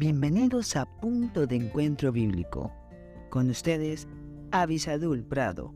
Bienvenidos a Punto de Encuentro Bíblico. Con ustedes, Avisadul Prado.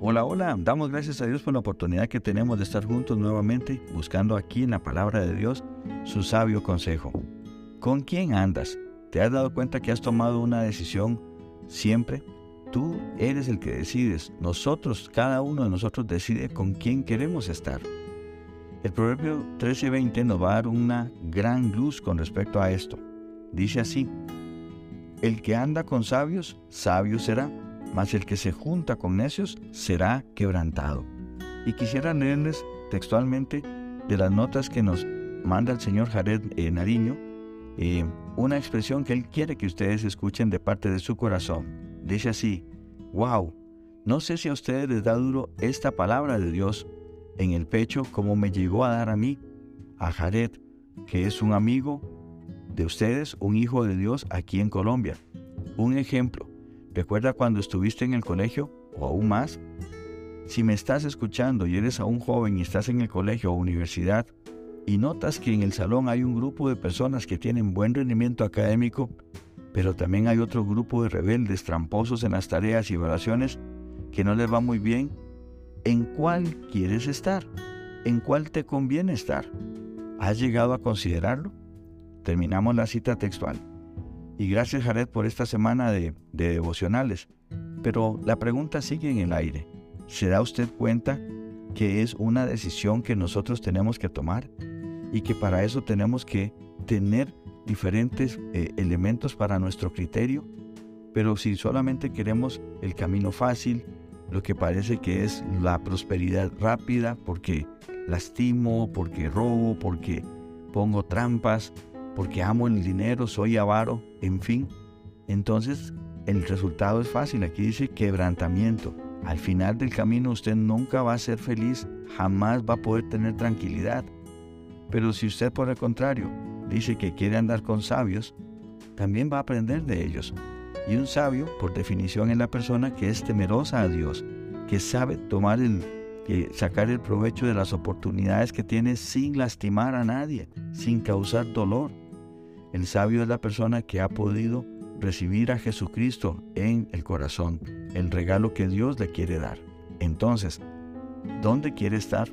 Hola, hola, damos gracias a Dios por la oportunidad que tenemos de estar juntos nuevamente buscando aquí en la palabra de Dios su sabio consejo. ¿Con quién andas? ¿Te has dado cuenta que has tomado una decisión siempre? Tú eres el que decides. Nosotros, cada uno de nosotros decide con quién queremos estar. El Proverbio 13:20 nos va a dar una gran luz con respecto a esto. Dice así, el que anda con sabios, sabio será, mas el que se junta con necios será quebrantado. Y quisiera leerles textualmente de las notas que nos manda el señor Jared eh, Nariño, eh, una expresión que él quiere que ustedes escuchen de parte de su corazón. Dice así, wow, no sé si a ustedes les da duro esta palabra de Dios en el pecho como me llegó a dar a mí, a Jared, que es un amigo de ustedes, un hijo de Dios aquí en Colombia. Un ejemplo, recuerda cuando estuviste en el colegio o aún más. Si me estás escuchando y eres aún joven y estás en el colegio o universidad y notas que en el salón hay un grupo de personas que tienen buen rendimiento académico, pero también hay otro grupo de rebeldes tramposos en las tareas y evaluaciones que no les va muy bien. ¿En cuál quieres estar? ¿En cuál te conviene estar? ¿Has llegado a considerarlo? Terminamos la cita textual. Y gracias Jared por esta semana de, de devocionales. Pero la pregunta sigue en el aire. ¿Se da usted cuenta que es una decisión que nosotros tenemos que tomar? Y que para eso tenemos que tener diferentes eh, elementos para nuestro criterio, pero si solamente queremos el camino fácil, lo que parece que es la prosperidad rápida, porque lastimo, porque robo, porque pongo trampas, porque amo el dinero, soy avaro, en fin, entonces el resultado es fácil. Aquí dice quebrantamiento. Al final del camino usted nunca va a ser feliz, jamás va a poder tener tranquilidad. Pero si usted por el contrario dice que quiere andar con sabios, también va a aprender de ellos. Y un sabio, por definición, es la persona que es temerosa a Dios, que sabe tomar el, sacar el provecho de las oportunidades que tiene sin lastimar a nadie, sin causar dolor. El sabio es la persona que ha podido recibir a Jesucristo en el corazón, el regalo que Dios le quiere dar. Entonces, ¿dónde quiere estar?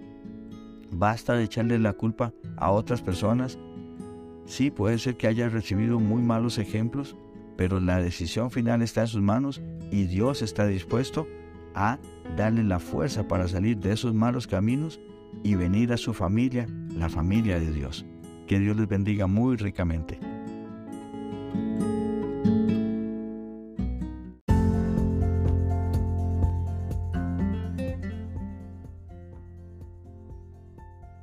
¿Basta de echarle la culpa a otras personas Sí, puede ser que haya recibido muy malos ejemplos, pero la decisión final está en sus manos y Dios está dispuesto a darle la fuerza para salir de esos malos caminos y venir a su familia, la familia de Dios. Que Dios les bendiga muy ricamente.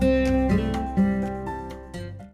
Bye.